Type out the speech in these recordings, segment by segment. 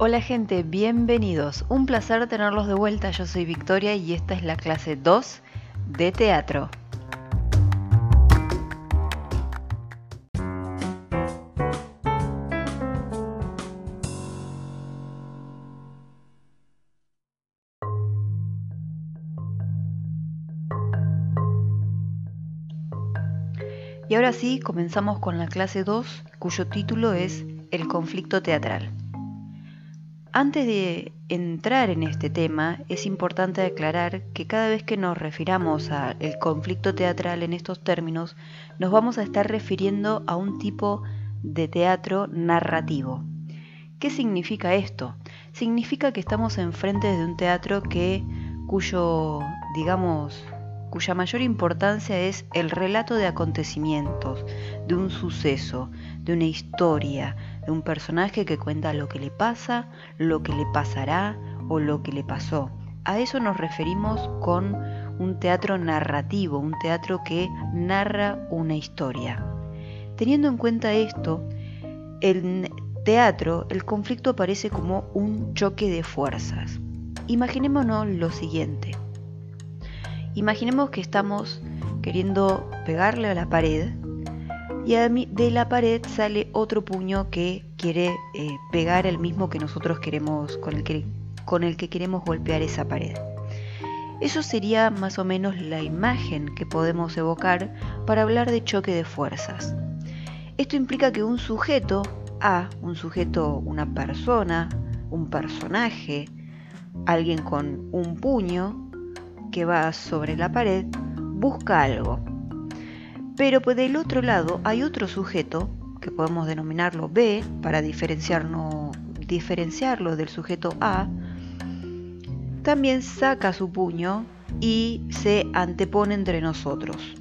Hola gente, bienvenidos. Un placer tenerlos de vuelta. Yo soy Victoria y esta es la clase 2 de teatro. Y ahora sí, comenzamos con la clase 2, cuyo título es El conflicto teatral. Antes de entrar en este tema, es importante aclarar que cada vez que nos refiramos al conflicto teatral en estos términos, nos vamos a estar refiriendo a un tipo de teatro narrativo. ¿Qué significa esto? Significa que estamos enfrente de un teatro que cuyo, digamos, cuya mayor importancia es el relato de acontecimientos, de un suceso, de una historia, de un personaje que cuenta lo que le pasa, lo que le pasará o lo que le pasó. A eso nos referimos con un teatro narrativo, un teatro que narra una historia. Teniendo en cuenta esto, el teatro, el conflicto aparece como un choque de fuerzas. Imaginémonos lo siguiente. Imaginemos que estamos queriendo pegarle a la pared y de la pared sale otro puño que quiere eh, pegar el mismo que nosotros queremos, con el que, con el que queremos golpear esa pared. Eso sería más o menos la imagen que podemos evocar para hablar de choque de fuerzas. Esto implica que un sujeto A, un sujeto, una persona, un personaje, alguien con un puño, que va sobre la pared busca algo. Pero pues del otro lado hay otro sujeto, que podemos denominarlo B, para diferenciarlo del sujeto A, también saca su puño y se antepone entre nosotros.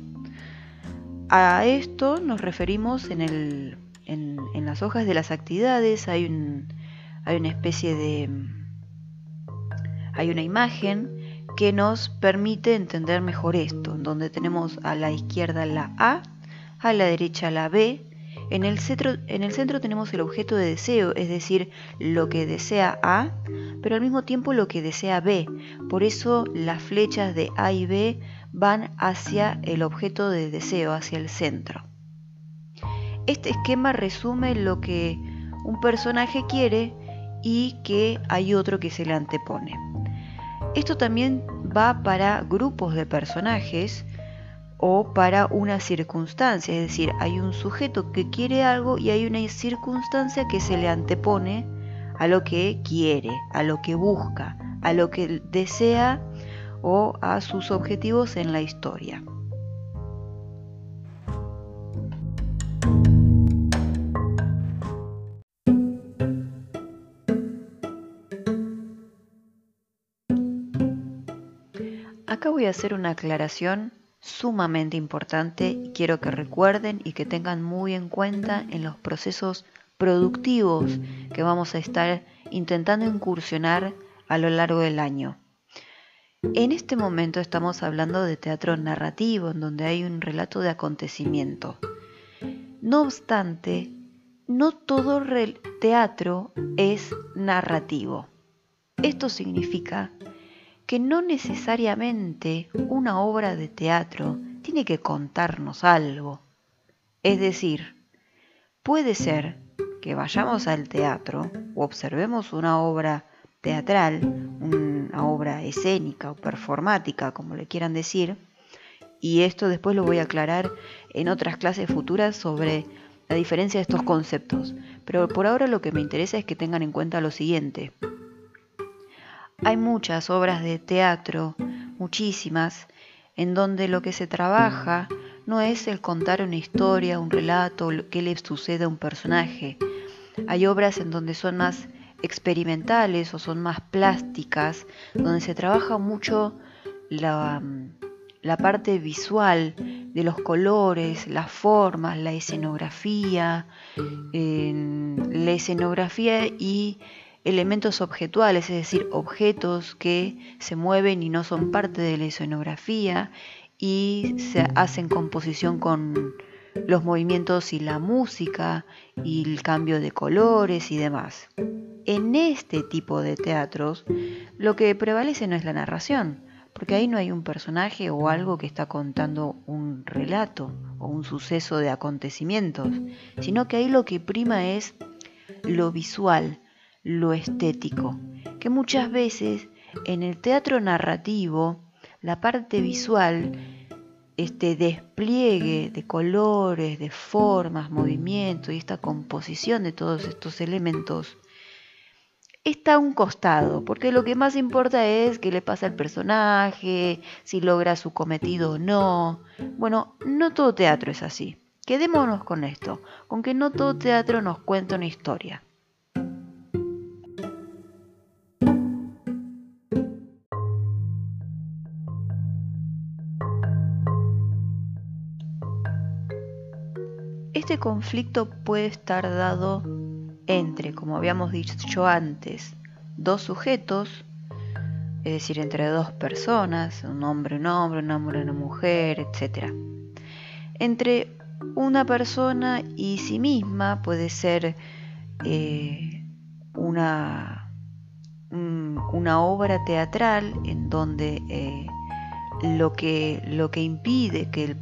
A esto nos referimos en, el, en, las hojas de las actividades, hay, un, hay una especie de... hay una imagen que nos permite entender mejor esto, donde tenemos a la izquierda la A, a la derecha la B, en el, centro, en el centro tenemos el objeto de deseo, es decir, lo que desea A, pero al mismo tiempo lo que desea B. Por eso las flechas de A y B van hacia el objeto de deseo, hacia el centro. Este esquema resume lo que un personaje quiere y que hay otro que se le antepone. Esto también va para grupos de personajes o para una circunstancia, es decir, hay un sujeto que quiere algo y hay una circunstancia que se le antepone a lo que quiere, a lo que busca, a lo que desea o a sus objetivos en la historia. Voy a hacer una aclaración sumamente importante y quiero que recuerden y que tengan muy en cuenta en los procesos productivos que vamos a estar intentando incursionar a lo largo del año. En este momento estamos hablando de teatro narrativo, en donde hay un relato de acontecimiento. No obstante, no todo teatro es narrativo. Esto significa que no necesariamente una obra de teatro tiene que contarnos algo. Es decir, puede ser que vayamos al teatro o observemos una obra teatral, una obra escénica o performática, como le quieran decir, y esto después lo voy a aclarar en otras clases futuras sobre la diferencia de estos conceptos. Pero por ahora lo que me interesa es que tengan en cuenta lo siguiente. Hay muchas obras de teatro, muchísimas, en donde lo que se trabaja no es el contar una historia, un relato, lo que le sucede a un personaje. Hay obras en donde son más experimentales o son más plásticas, donde se trabaja mucho la, parte visual de los colores, las formas, la escenografía, la escenografía y elementos objetuales, es decir, objetos que se mueven y no son parte de la escenografía y se hacen composición con los movimientos y la música y el cambio de colores y demás. en este tipo de teatros lo que prevalece no es la narración, porque ahí no hay un personaje o algo que está contando un relato o un suceso de acontecimientos, sino que ahí lo que prima es lo visual, lo estético, que muchas veces en el teatro narrativo la parte visual, este despliegue de colores, de formas, movimientos y esta composición de todos estos elementos está a un costado, porque lo que más importa es qué le pasa al personaje, si logra su cometido o no. Bueno, no todo teatro es así. Quedémonos con esto, con que no todo teatro nos cuenta una historia. Este conflicto puede estar dado entre, como habíamos dicho antes, dos sujetos, es decir, entre dos personas, un hombre, un hombre, un hombre, una mujer, etc. Entre una persona y sí misma puede ser eh, una, una obra teatral en donde eh, lo, que, lo que impide que el,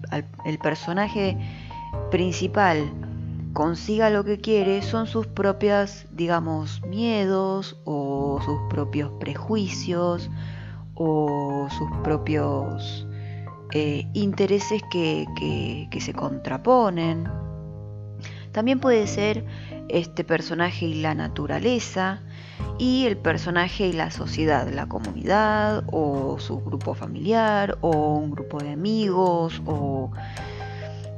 el personaje principal consiga lo que quiere son sus propias, digamos, miedos o sus propios prejuicios o sus propios eh, intereses que, que, se contraponen. También puede ser este personaje y la naturaleza y el personaje y la sociedad, la comunidad o su grupo familiar o un grupo de amigos o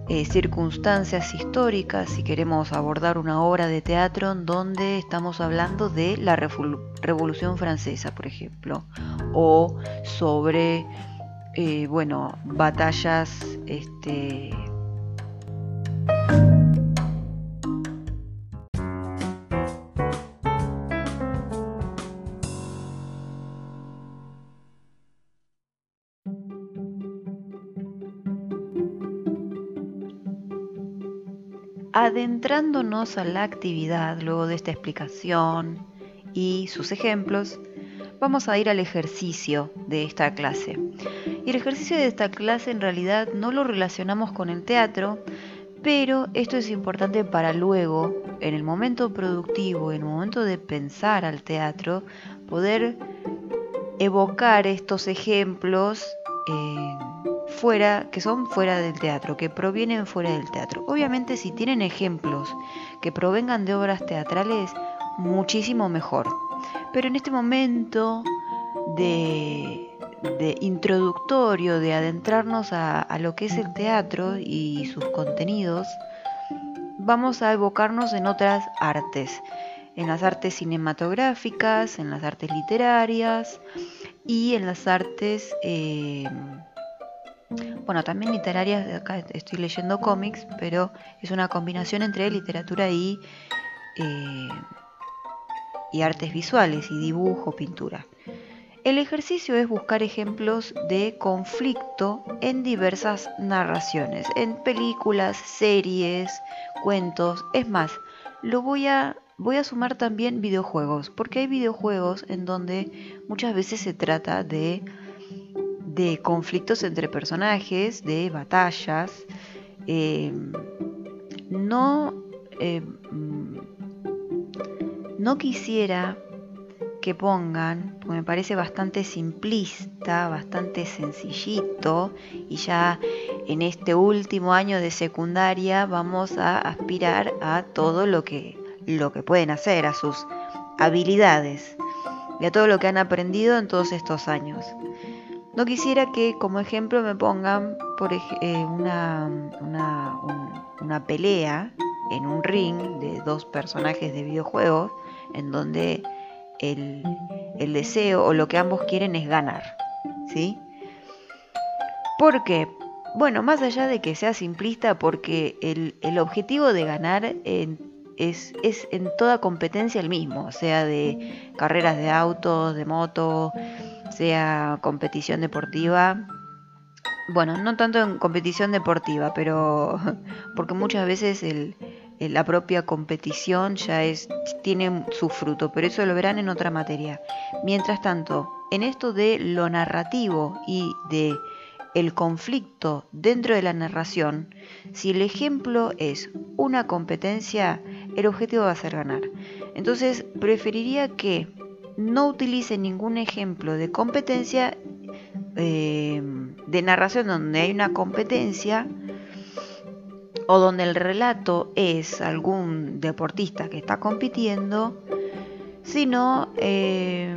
eh, circunstancias históricas, si queremos abordar una obra de teatro donde estamos hablando de la Revolución Francesa, por ejemplo, o sobre, eh, bueno, batallas, este, Adentrándonos a la actividad luego de esta explicación y sus ejemplos, vamos a ir al ejercicio de esta clase. Y el ejercicio de esta clase en realidad no lo relacionamos con el teatro, pero esto es importante para luego, en el momento productivo, en el momento de pensar al teatro, poder evocar estos ejemplos. Eh, que son fuera del teatro, que provienen fuera del teatro. Obviamente si tienen ejemplos que provengan de obras teatrales, muchísimo mejor. Pero en este momento de, introductorio, de adentrarnos a, a lo que es el teatro y sus contenidos, vamos a evocarnos en otras artes, en las artes cinematográficas, en las artes literarias y en las artes eh, bueno, también literarias, acá estoy leyendo cómics, pero es una combinación entre literatura y, eh, y artes visuales, y dibujo, pintura. El ejercicio es buscar ejemplos de conflicto en diversas narraciones, en películas, series, cuentos. Es más, lo voy a, voy a sumar también videojuegos, porque hay videojuegos en donde muchas veces se trata de de conflictos entre personajes, de batallas. Eh, no, eh, no quisiera que pongan, porque me parece bastante simplista, bastante sencillito, y ya en este último año de secundaria vamos a aspirar a todo lo que, lo que pueden hacer, a sus habilidades y a todo lo que han aprendido en todos estos años. No quisiera que como ejemplo me pongan por eh, una, una, pelea en un ring de dos personajes de videojuegos en donde el, deseo o lo que ambos quieren es ganar. ¿Sí? Porque, bueno, más allá de que sea simplista, porque el, objetivo de ganar es, es, en toda competencia el mismo, sea de carreras de autos, de moto, sea competición deportiva. Bueno, no tanto en competición deportiva, pero porque muchas veces el, la propia competición ya es, tiene su fruto, pero eso lo verán en otra materia. Mientras tanto, en esto de lo narrativo y de el conflicto dentro de la narración, si el ejemplo es una competencia, el objetivo va a ser ganar. Entonces, preferiría que no utilice ningún ejemplo de competencia, eh, de narración donde hay una competencia, o donde el relato es algún deportista que está compitiendo, sino eh,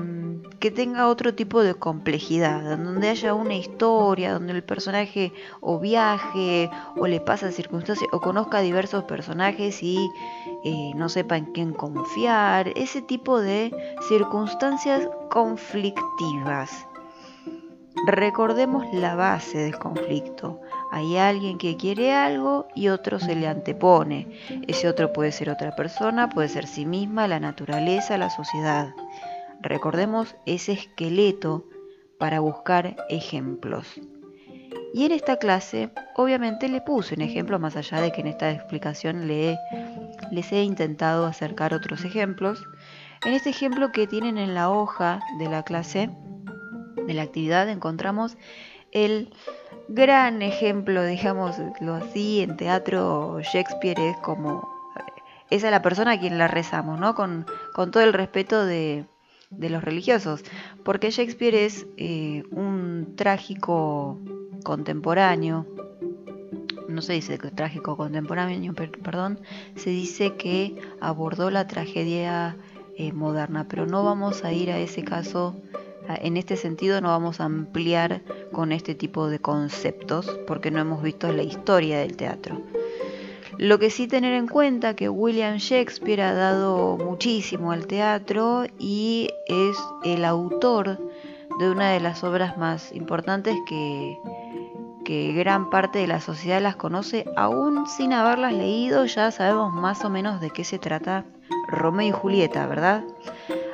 que tenga otro tipo de complejidad, donde haya una historia, donde el personaje o viaje o le pasa circunstancias o conozca diversos personajes y eh, no sepa en quién confiar, ese tipo de circunstancias conflictivas. Recordemos la base del conflicto. Hay alguien que quiere algo y otro se le antepone. Ese otro puede ser otra persona, puede ser sí misma, la naturaleza, la sociedad. Recordemos ese esqueleto para buscar ejemplos. Y en esta clase, obviamente le puse un ejemplo, más allá de que en esta explicación le, les he intentado acercar otros ejemplos. En este ejemplo que tienen en la hoja de la clase, de la actividad, encontramos el gran ejemplo, digámoslo así, en teatro Shakespeare es como, esa es la persona a quien la rezamos, ¿no? Con, todo el respeto de, los religiosos, porque Shakespeare es eh, un trágico contemporáneo, no se dice que trágico contemporáneo, perdón, se dice que abordó la tragedia eh, moderna, pero no vamos a ir a ese caso en este sentido no vamos a ampliar con este tipo de conceptos porque no hemos visto la historia del teatro. Lo que sí tener en cuenta que William Shakespeare ha dado muchísimo al teatro y es el autor de una de las obras más importantes que, gran parte de la sociedad las conoce, aún sin haberlas leído ya sabemos más o menos de qué se trata Romeo y Julieta, ¿verdad?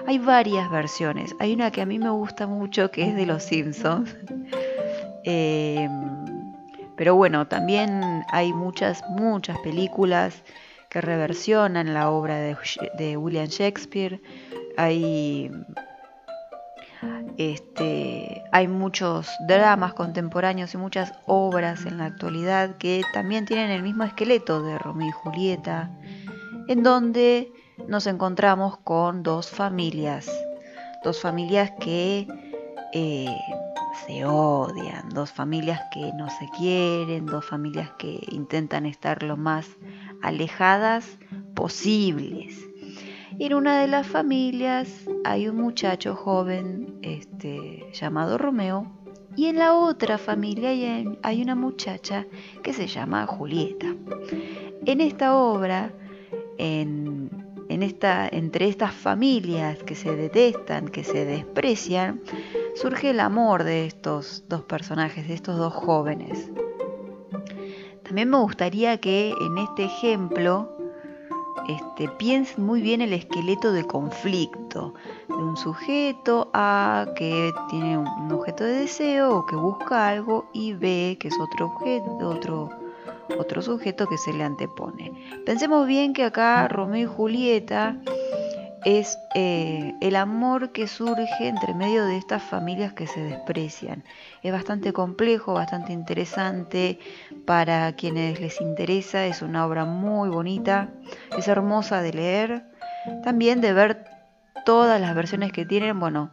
Hay varias versiones. Hay una que a mí me gusta mucho que es de Los Simpsons. Em, pero bueno, también hay muchas, muchas películas que reversionan la obra de, William Shakespeare. Hay, este, hay muchos dramas contemporáneos y muchas obras en la actualidad que también tienen el mismo esqueleto de Romeo y Julieta, en donde nos encontramos con dos familias, dos familias que eh, se odian, dos familias que no se quieren, dos familias que intentan estar lo más alejadas posibles. Y en una de las familias hay un muchacho joven este, llamado Romeo y en la otra familia hay, una muchacha que se llama Julieta. En esta obra, en en esta, entre estas familias que se detestan, que se desprecian, surge el amor de estos dos personajes, de estos dos jóvenes. También me gustaría que en este ejemplo este, piensen muy bien el esqueleto de conflicto de un sujeto A que tiene un objeto de deseo o que busca algo y B que es otro objeto, otro otro sujeto que se le antepone. Pensemos bien que acá Romeo y Julieta es eh, el amor que surge entre medio de estas familias que se desprecian. Es bastante complejo, bastante interesante para quienes les interesa, es una obra muy bonita, es hermosa de leer, también de ver todas las versiones que tienen, bueno,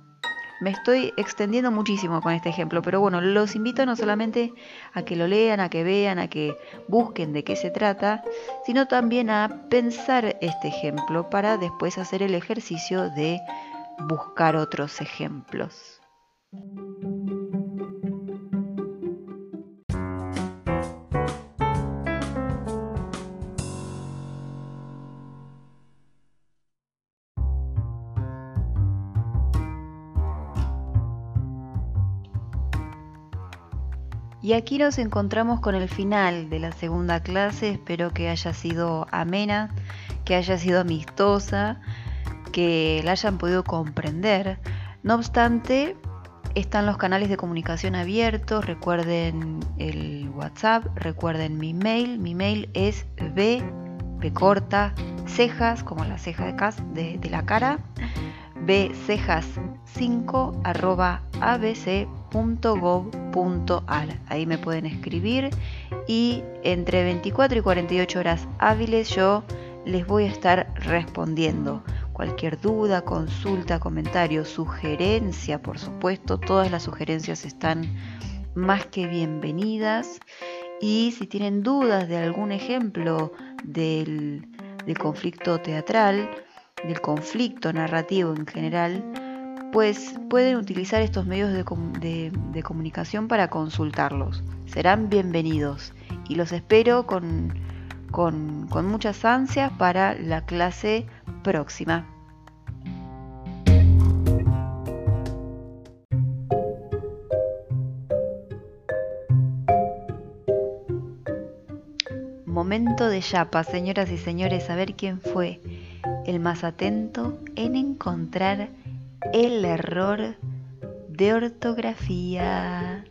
me estoy extendiendo muchísimo con este ejemplo, pero bueno, los invito no solamente a que lo lean, a que vean, a que busquen de qué se trata, sino también a pensar este ejemplo para después hacer el ejercicio de buscar otros ejemplos. Y aquí nos encontramos con el final de la segunda clase, espero que haya sido amena, que haya sido amistosa, que la hayan podido comprender. No obstante, están los canales de comunicación abiertos, recuerden el WhatsApp, recuerden mi mail, mi mail es b B corta, cejas, como la ceja de, de, la cara, B cejas 5 arroba abc.gov.ar. Ahí me pueden escribir y entre 24 y 48 horas hábiles yo les voy a estar respondiendo. Cualquier duda, consulta, comentario, sugerencia, por supuesto, todas las sugerencias están más que bienvenidas. Y si tienen dudas de algún ejemplo del, conflicto teatral, del conflicto narrativo en general, pues pueden utilizar estos medios de, comunicación para consultarlos. Serán bienvenidos y los espero con, con, con muchas ansias para la clase próxima. Momento de chapa, señoras y señores, a ver quién fue el más atento en encontrar el error de ortografía.